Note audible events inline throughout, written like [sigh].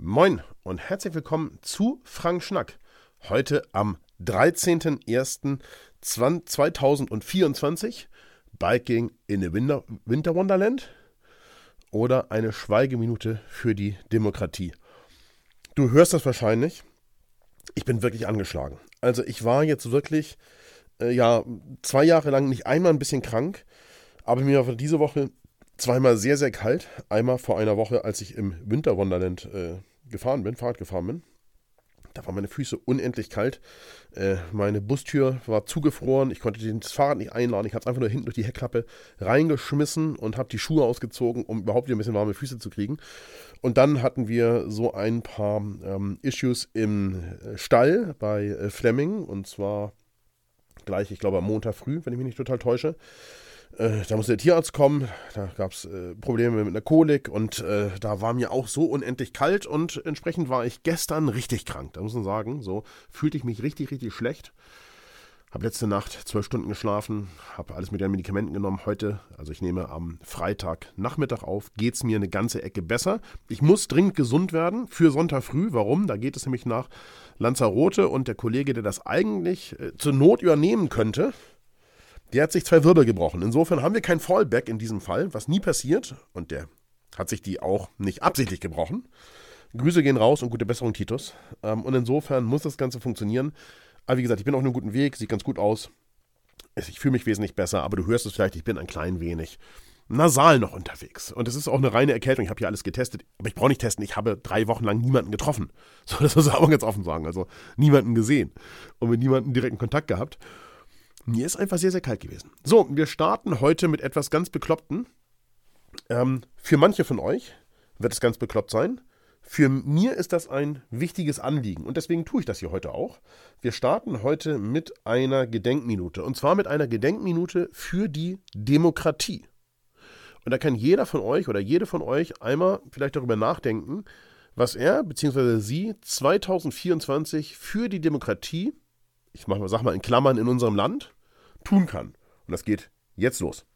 Moin und herzlich willkommen zu Frank Schnack. Heute am 13.01.2024 Biking in the Winter, Winter Wonderland oder eine Schweigeminute für die Demokratie. Du hörst das wahrscheinlich. Ich bin wirklich angeschlagen. Also ich war jetzt wirklich äh, ja zwei Jahre lang nicht einmal ein bisschen krank, aber mir war diese Woche zweimal sehr, sehr kalt. Einmal vor einer Woche, als ich im Winter Wonderland äh, gefahren bin, Fahrrad gefahren bin. Da waren meine Füße unendlich kalt. Äh, meine Bustür war zugefroren. Ich konnte das Fahrrad nicht einladen. Ich habe es einfach nur hinten durch die Heckklappe reingeschmissen und habe die Schuhe ausgezogen, um überhaupt wieder ein bisschen warme Füße zu kriegen. Und dann hatten wir so ein paar ähm, Issues im Stall bei äh, Fleming. Und zwar gleich, ich glaube, am Montag früh, wenn ich mich nicht total täusche. Äh, da musste der Tierarzt kommen, da gab es äh, Probleme mit einer Kolik und äh, da war mir auch so unendlich kalt und entsprechend war ich gestern richtig krank, da muss man sagen. So fühlte ich mich richtig, richtig schlecht. Habe letzte Nacht zwölf Stunden geschlafen, habe alles mit den Medikamenten genommen. Heute, also ich nehme am Freitag Nachmittag auf, geht es mir eine ganze Ecke besser. Ich muss dringend gesund werden für Sonntag früh. Warum? Da geht es nämlich nach Lanzarote und der Kollege, der das eigentlich äh, zur Not übernehmen könnte, der hat sich zwei Wirbel gebrochen. Insofern haben wir kein Fallback in diesem Fall, was nie passiert. Und der hat sich die auch nicht absichtlich gebrochen. Grüße gehen raus und gute Besserung, Titus. Ähm, und insofern muss das Ganze funktionieren. Aber wie gesagt, ich bin auf einem guten Weg, sieht ganz gut aus. Ich fühle mich wesentlich besser, aber du hörst es vielleicht, ich bin ein klein wenig nasal noch unterwegs. Und es ist auch eine reine Erkältung. Ich habe hier alles getestet, aber ich brauche nicht testen. Ich habe drei Wochen lang niemanden getroffen. [laughs] So, das muss ich auch ganz offen sagen. Also niemanden gesehen und mit niemandem direkten Kontakt gehabt. Mir ist einfach sehr, sehr kalt gewesen. So, wir starten heute mit etwas ganz Bekloppten. Ähm, für manche von euch wird es ganz bekloppt sein. Für mir ist das ein wichtiges Anliegen und deswegen tue ich das hier heute auch. Wir starten heute mit einer Gedenkminute und zwar mit einer Gedenkminute für die Demokratie. Und da kann jeder von euch oder jede von euch einmal vielleicht darüber nachdenken, was er bzw. sie 2024 für die Demokratie, ich sag mal in Klammern in unserem Land, tun kann. Und das geht jetzt los.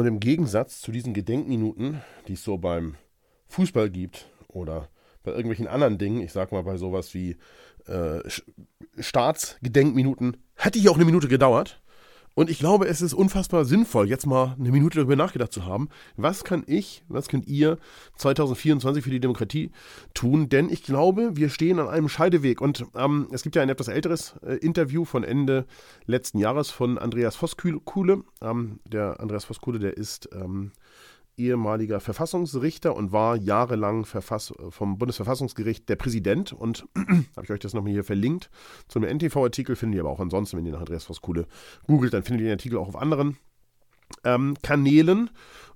Und im Gegensatz zu diesen Gedenkminuten, die es so beim Fußball gibt oder bei irgendwelchen anderen Dingen, ich sag mal bei sowas wie äh, Staatsgedenkminuten, hätte hier auch eine Minute gedauert. Und ich glaube, es ist unfassbar sinnvoll, jetzt mal eine Minute darüber nachgedacht zu haben. Was kann ich, was könnt ihr 2024 für die Demokratie tun? Denn ich glaube, wir stehen an einem Scheideweg. Und ähm, es gibt ja ein etwas älteres äh, Interview von Ende letzten Jahres von Andreas Voskuhle. Ähm, der Andreas Voskuhle, der ist ähm, ehemaliger Verfassungsrichter und war jahrelang Verfass vom Bundesverfassungsgericht der Präsident. Und [clears throat] habe ich euch das nochmal hier verlinkt. Zu einem NTV-Artikel findet ihr aber auch ansonsten, wenn ihr nach Andreas Voskuhle googelt, dann findet ihr den Artikel auch auf anderen ähm, Kanälen.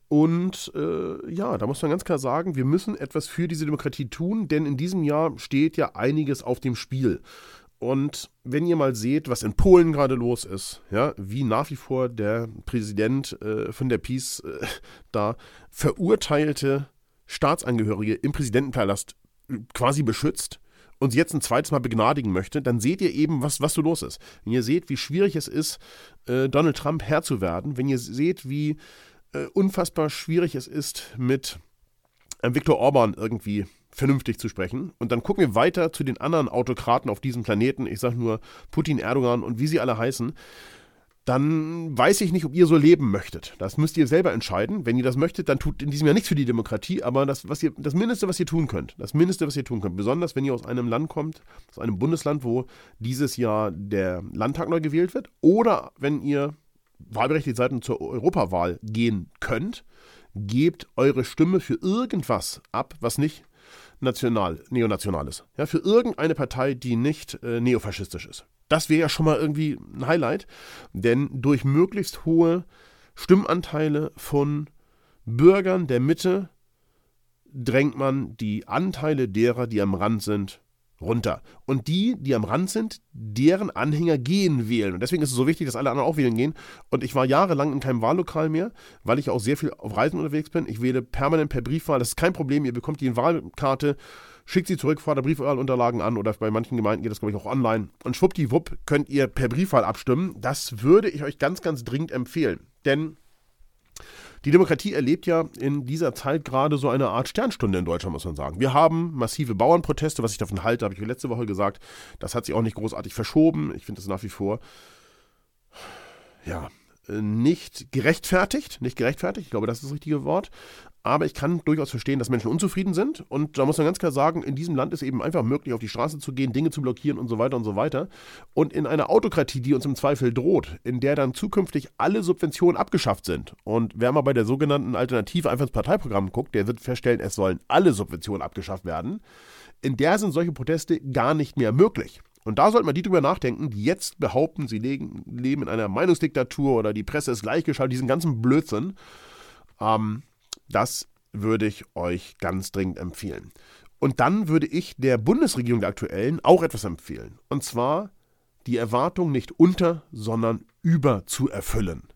Und äh, ja, da muss man ganz klar sagen, wir müssen etwas für diese Demokratie tun, denn in diesem Jahr steht ja einiges auf dem Spiel. Und wenn ihr mal seht, was in Polen gerade los ist, ja, wie nach wie vor der Präsident äh, von der Peace äh, da verurteilte Staatsangehörige im Präsidentenpalast äh, quasi beschützt und sie jetzt ein zweites Mal begnadigen möchte, dann seht ihr eben, was, was so los ist. Wenn ihr seht, wie schwierig es ist, äh, Donald Trump Herr zu werden, wenn ihr seht, wie äh, unfassbar schwierig es ist, mit äh, Viktor Orban irgendwie vernünftig zu sprechen. Und dann gucken wir weiter zu den anderen Autokraten auf diesem Planeten. Ich sage nur Putin, Erdogan und wie sie alle heißen. dann weiß ich nicht, ob ihr so leben möchtet. Das müsst ihr selber entscheiden. Wenn ihr das möchtet, dann tut in diesem Jahr nichts für die Demokratie, aber das, was ihr, das Mindeste, was ihr tun könnt, das Mindeste, was ihr tun könnt, besonders wenn ihr aus einem Land kommt, aus einem Bundesland, wo dieses Jahr der Landtag neu gewählt wird, oder wenn ihr wahlberechtigt seid und zur Europawahl gehen könnt, gebt eure Stimme für irgendwas ab, was nicht national, neonational ist. Ja, für irgendeine Partei, die nicht äh, neofaschistisch ist. Das wäre ja schon mal irgendwie ein Highlight, denn durch möglichst hohe Stimmanteile von Bürgern der Mitte drängt man die Anteile derer, die am Rand sind, runter. Und die, die am Rand sind, deren Anhänger gehen wählen. Und deswegen ist es so wichtig, dass alle anderen auch wählen gehen. Und ich war jahrelang in keinem Wahllokal mehr, weil ich auch sehr viel auf Reisen unterwegs bin. Ich wähle permanent per Briefwahl. Das ist kein Problem. Ihr bekommt die Wahlkarte, schickt sie zurück, fahrt der Briefwahlunterlagen an oder bei manchen Gemeinden geht das, glaube ich, auch online. Und schwuppdiwupp könnt ihr per Briefwahl abstimmen. Das würde ich euch ganz, ganz dringend empfehlen. Denn die Demokratie erlebt ja in dieser Zeit gerade so eine Art Sternstunde in Deutschland, muss man sagen. Wir haben massive Bauernproteste, was ich davon halte, habe ich letzte Woche gesagt. Das hat sich auch nicht großartig verschoben. Ich finde das nach wie vor, ja, nicht gerechtfertigt, nicht gerechtfertigt, ich glaube, das ist das richtige Wort, aber ich kann durchaus verstehen, dass Menschen unzufrieden sind. Und da muss man ganz klar sagen, in diesem Land ist eben einfach möglich, auf die Straße zu gehen, Dinge zu blockieren und so weiter und so weiter. Und in einer Autokratie, die uns im Zweifel droht, in der dann zukünftig alle Subventionen abgeschafft sind. Und wer mal bei der sogenannten Alternative einfach ins Parteiprogramm guckt, der wird feststellen, es sollen alle Subventionen abgeschafft werden. In der sind solche Proteste gar nicht mehr möglich. Und da sollte man die drüber nachdenken, die jetzt behaupten, sie leben in einer Meinungsdiktatur oder die Presse ist gleichgeschaltet, diesen ganzen Blödsinn. Ähm, das würde ich euch ganz dringend empfehlen. Und dann würde ich der Bundesregierung der aktuellen auch etwas empfehlen. Und zwar die Erwartung nicht unter, sondern über zu erfüllen.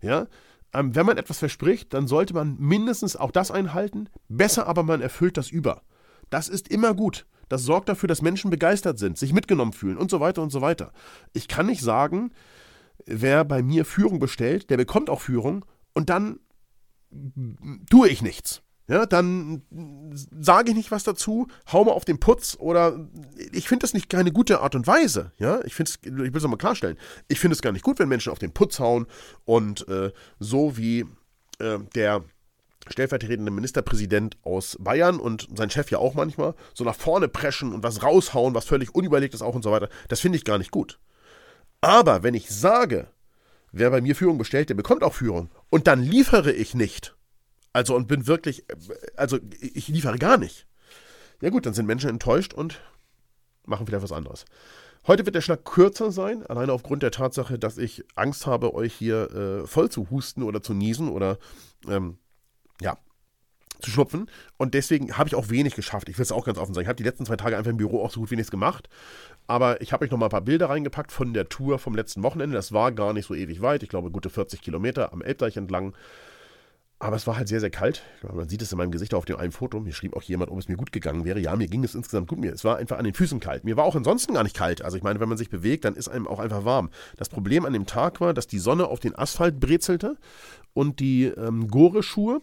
Ja? Ähm, wenn man etwas verspricht, dann sollte man mindestens auch das einhalten. Besser aber man erfüllt das über. Das ist immer gut. Das sorgt dafür, dass Menschen begeistert sind, sich mitgenommen fühlen und so weiter und so weiter. Ich kann nicht sagen, wer bei mir Führung bestellt, der bekommt auch Führung und dann tue ich nichts. Ja, dann sage ich nicht was dazu, hau mal auf den Putz oder ich finde das nicht keine gute Art und Weise. Ja, ich finde ich will es nochmal klarstellen. Ich finde es gar nicht gut, wenn Menschen auf den Putz hauen und äh, so wie äh, der stellvertretende Ministerpräsident aus Bayern und sein Chef ja auch manchmal so nach vorne preschen und was raushauen, was völlig unüberlegt ist auch und so weiter. Das finde ich gar nicht gut. Aber wenn ich sage, wer bei mir Führung bestellt, der bekommt auch Führung. Und dann liefere ich nicht. Also und bin wirklich, also ich liefere gar nicht. Ja gut, dann sind Menschen enttäuscht und machen vielleicht was anderes. Heute wird der Schlag kürzer sein, alleine aufgrund der Tatsache, dass ich Angst habe, euch hier äh, voll zu husten oder zu niesen oder ähm, ja, zu schnupfen. Und deswegen habe ich auch wenig geschafft. Ich will es auch ganz offen sagen. Ich habe die letzten zwei Tage einfach im Büro auch so gut wie nichts gemacht. Aber ich habe euch noch mal ein paar Bilder reingepackt von der Tour vom letzten Wochenende. Das war gar nicht so ewig weit. Ich glaube, gute 40 Kilometer am Elbdeich entlang. Aber es war halt sehr, sehr kalt. Man sieht es in meinem Gesicht auf dem einen Foto. Mir schrieb auch jemand, ob es mir gut gegangen wäre. Ja, mir ging es insgesamt gut. Mir, es war einfach an den Füßen kalt. Mir war auch ansonsten gar nicht kalt. Also ich meine, wenn man sich bewegt, dann ist einem auch einfach warm. Das Problem an dem Tag war, dass die Sonne auf den Asphalt brezelte und die ähm, Gore-Schuhe,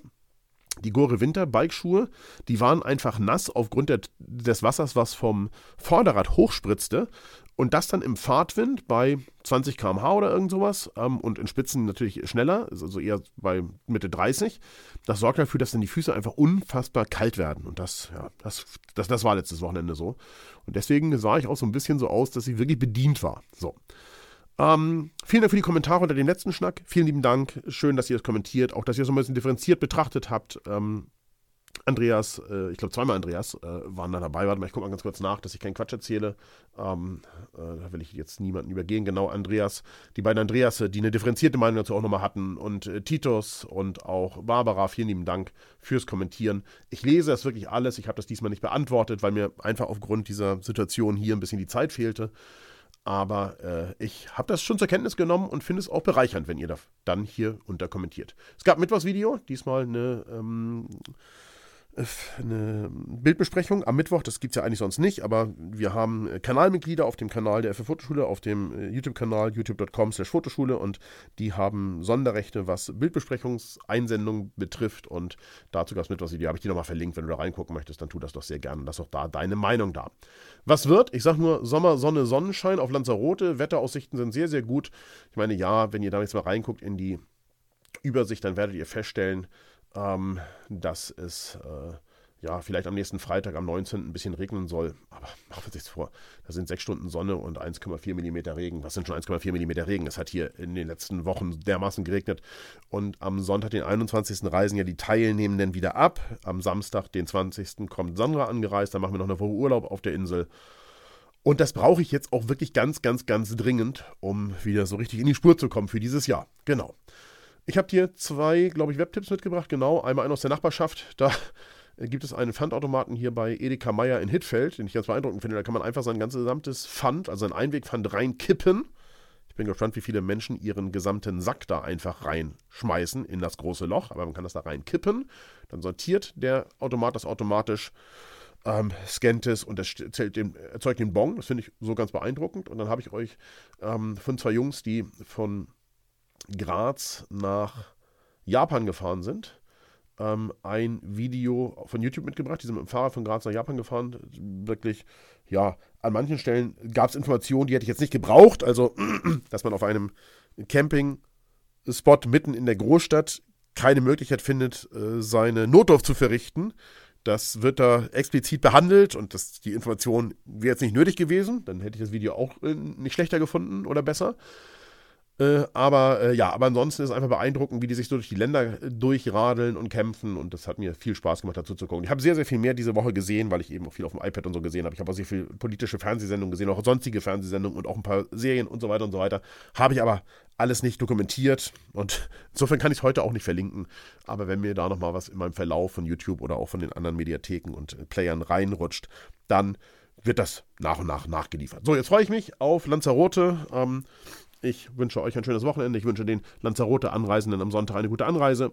die Gore Winter Bikeschuhe, die waren einfach nass aufgrund der, des Wassers, was vom Vorderrad hochspritzte und das dann im Fahrtwind bei 20 km/h oder irgend sowas ähm, und in Spitzen natürlich schneller, also eher bei Mitte 30. Das sorgt dafür, dass dann die Füße einfach unfassbar kalt werden. Und das, ja, das, das, das war letztes Wochenende so. Und deswegen sah ich auch so ein bisschen so aus, dass ich wirklich bedient war. So. Ähm, vielen Dank für die Kommentare unter dem letzten Schnack. Vielen lieben Dank. Schön, dass ihr das kommentiert. Auch, dass ihr es so ein bisschen differenziert betrachtet habt. Ähm, Andreas, äh, ich glaube zweimal Andreas äh, waren da dabei. Warte mal, ich gucke mal ganz kurz nach, dass ich keinen Quatsch erzähle. Ähm, äh, da will ich jetzt niemanden übergehen. Genau, Andreas, die beiden Andreas, die eine differenzierte Meinung dazu auch nochmal hatten. Und äh, Titus und auch Barbara, vielen lieben Dank fürs Kommentieren. Ich lese das wirklich alles. Ich habe das diesmal nicht beantwortet, weil mir einfach aufgrund dieser Situation hier ein bisschen die Zeit fehlte. Aber äh, ich habe das schon zur Kenntnis genommen und finde es auch bereichernd, wenn ihr da dann hier unter kommentiert. Es gab ein Mittwochsvideo, diesmal eine. Ähm, eine Bildbesprechung am Mittwoch. Das gibt es ja eigentlich sonst nicht, aber wir haben Kanalmitglieder auf dem Kanal der FF Fotoschule, auf dem äh, YouTube-Kanal youtube.com slash Fotoschule und die haben Sonderrechte, was Bildbesprechungseinsendungen betrifft und dazu gab es Mittwochsvideo, habe ich die nochmal verlinkt. Wenn du da reingucken möchtest, dann tu das doch sehr gerne. Lass auch da deine Meinung da. Was wird? Ich sage nur Sommer, Sonne, Sonnenschein auf Lanzarote. Wetteraussichten sind sehr, sehr gut. Ich meine, ja, wenn ihr da jetzt mal reinguckt in die Übersicht, dann werdet ihr feststellen, ähm, dass es äh, ja vielleicht am nächsten Freitag, am 19. ein bisschen regnen soll. Aber [laughs] machen wir sich vor, da sind sechs Stunden Sonne und 1,4 mm Regen. Was sind schon 1,4 mm Regen? Es hat hier in den letzten Wochen dermaßen geregnet. Und am Sonntag, den 21. reisen ja die Teilnehmenden wieder ab. Am Samstag, den 20. kommt Sandra angereist. Dann machen wir noch eine Woche Urlaub auf der Insel. Und das brauche ich jetzt auch wirklich ganz, ganz, ganz dringend, um wieder so richtig in die Spur zu kommen für dieses Jahr. Genau. Ich habe dir zwei, glaube ich, Webtipps mitgebracht. Genau, einmal einen aus der Nachbarschaft. Da [laughs] gibt es einen Pfandautomaten hier bei Edeka Meier in Hittfeld, den ich ganz beeindruckend finde. Da kann man einfach sein ganzes gesamtes Pfand, also sein Einwegpfand reinkippen. Ich bin gespannt, wie viele Menschen ihren gesamten Sack da einfach reinschmeißen in das große Loch. Aber man kann das da reinkippen. Dann sortiert der Automat das automatisch, ähm, scannt es und das den, erzeugt den Bon. Das finde ich so ganz beeindruckend. Und dann habe ich euch ähm, von zwei Jungs, die von Graz nach Japan gefahren sind, ähm, ein Video von YouTube mitgebracht. Die sind mit dem Fahrrad von Graz nach Japan gefahren. Wirklich, ja, an manchen Stellen gab es Informationen, die hätte ich jetzt nicht gebraucht. Also, [clears throat] dass man auf einem Camping-Spot mitten in der Großstadt keine Möglichkeit findet, äh, seine Notdurft zu verrichten. Das wird da explizit behandelt und das, die Information wäre jetzt nicht nötig gewesen. Dann hätte ich das Video auch äh, nicht schlechter gefunden oder besser. Äh, aber äh, ja, aber ansonsten ist es einfach beeindruckend, wie die sich so durch die Länder äh, durchradeln und kämpfen. Und das hat mir viel Spaß gemacht, dazu zu gucken. Ich habe sehr, sehr viel mehr diese Woche gesehen, weil ich eben auch viel auf dem iPad und so gesehen habe. Ich habe auch sehr viel politische Fernsehsendungen gesehen, auch sonstige Fernsehsendungen und auch ein paar Serien und so weiter und so weiter. Habe ich aber alles nicht dokumentiert und [laughs] insofern kann ich es heute auch nicht verlinken. Aber wenn mir da nochmal was in meinem Verlauf von YouTube oder auch von den anderen Mediatheken und Playern reinrutscht, dann wird das nach und nach nachgeliefert. So, jetzt freue ich mich auf Lanzarote. Ähm, ich wünsche euch ein schönes Wochenende. Ich wünsche den Lanzarote-Anreisenden am Sonntag eine gute Anreise.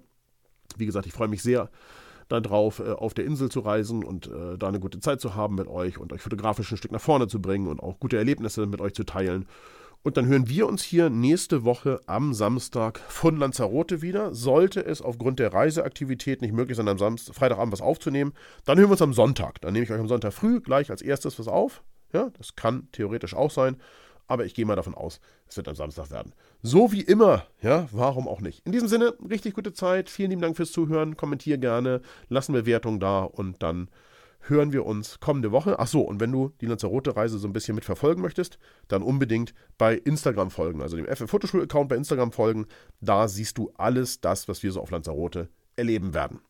Wie gesagt, ich freue mich sehr darauf, äh, auf der Insel zu reisen und äh, da eine gute Zeit zu haben mit euch und euch fotografisch ein Stück nach vorne zu bringen und auch gute Erlebnisse mit euch zu teilen. Und dann hören wir uns hier nächste Woche am Samstag von Lanzarote wieder. Sollte es aufgrund der Reiseaktivität nicht möglich sein, am Samstag, Freitagabend was aufzunehmen, dann hören wir uns am Sonntag. Dann nehme ich euch am Sonntag früh gleich als erstes was auf. Ja, das kann theoretisch auch sein aber ich gehe mal davon aus, es wird am Samstag werden. So wie immer, ja, warum auch nicht. In diesem Sinne, richtig gute Zeit, vielen lieben Dank fürs Zuhören, kommentier gerne, lassen Bewertung da und dann hören wir uns kommende Woche. Ach so, und wenn du die Lanzarote-Reise so ein bisschen mitverfolgen möchtest, dann unbedingt bei Instagram folgen, also dem FF Fotoschul-Account bei Instagram folgen. Da siehst du alles das, was wir so auf Lanzarote erleben werden.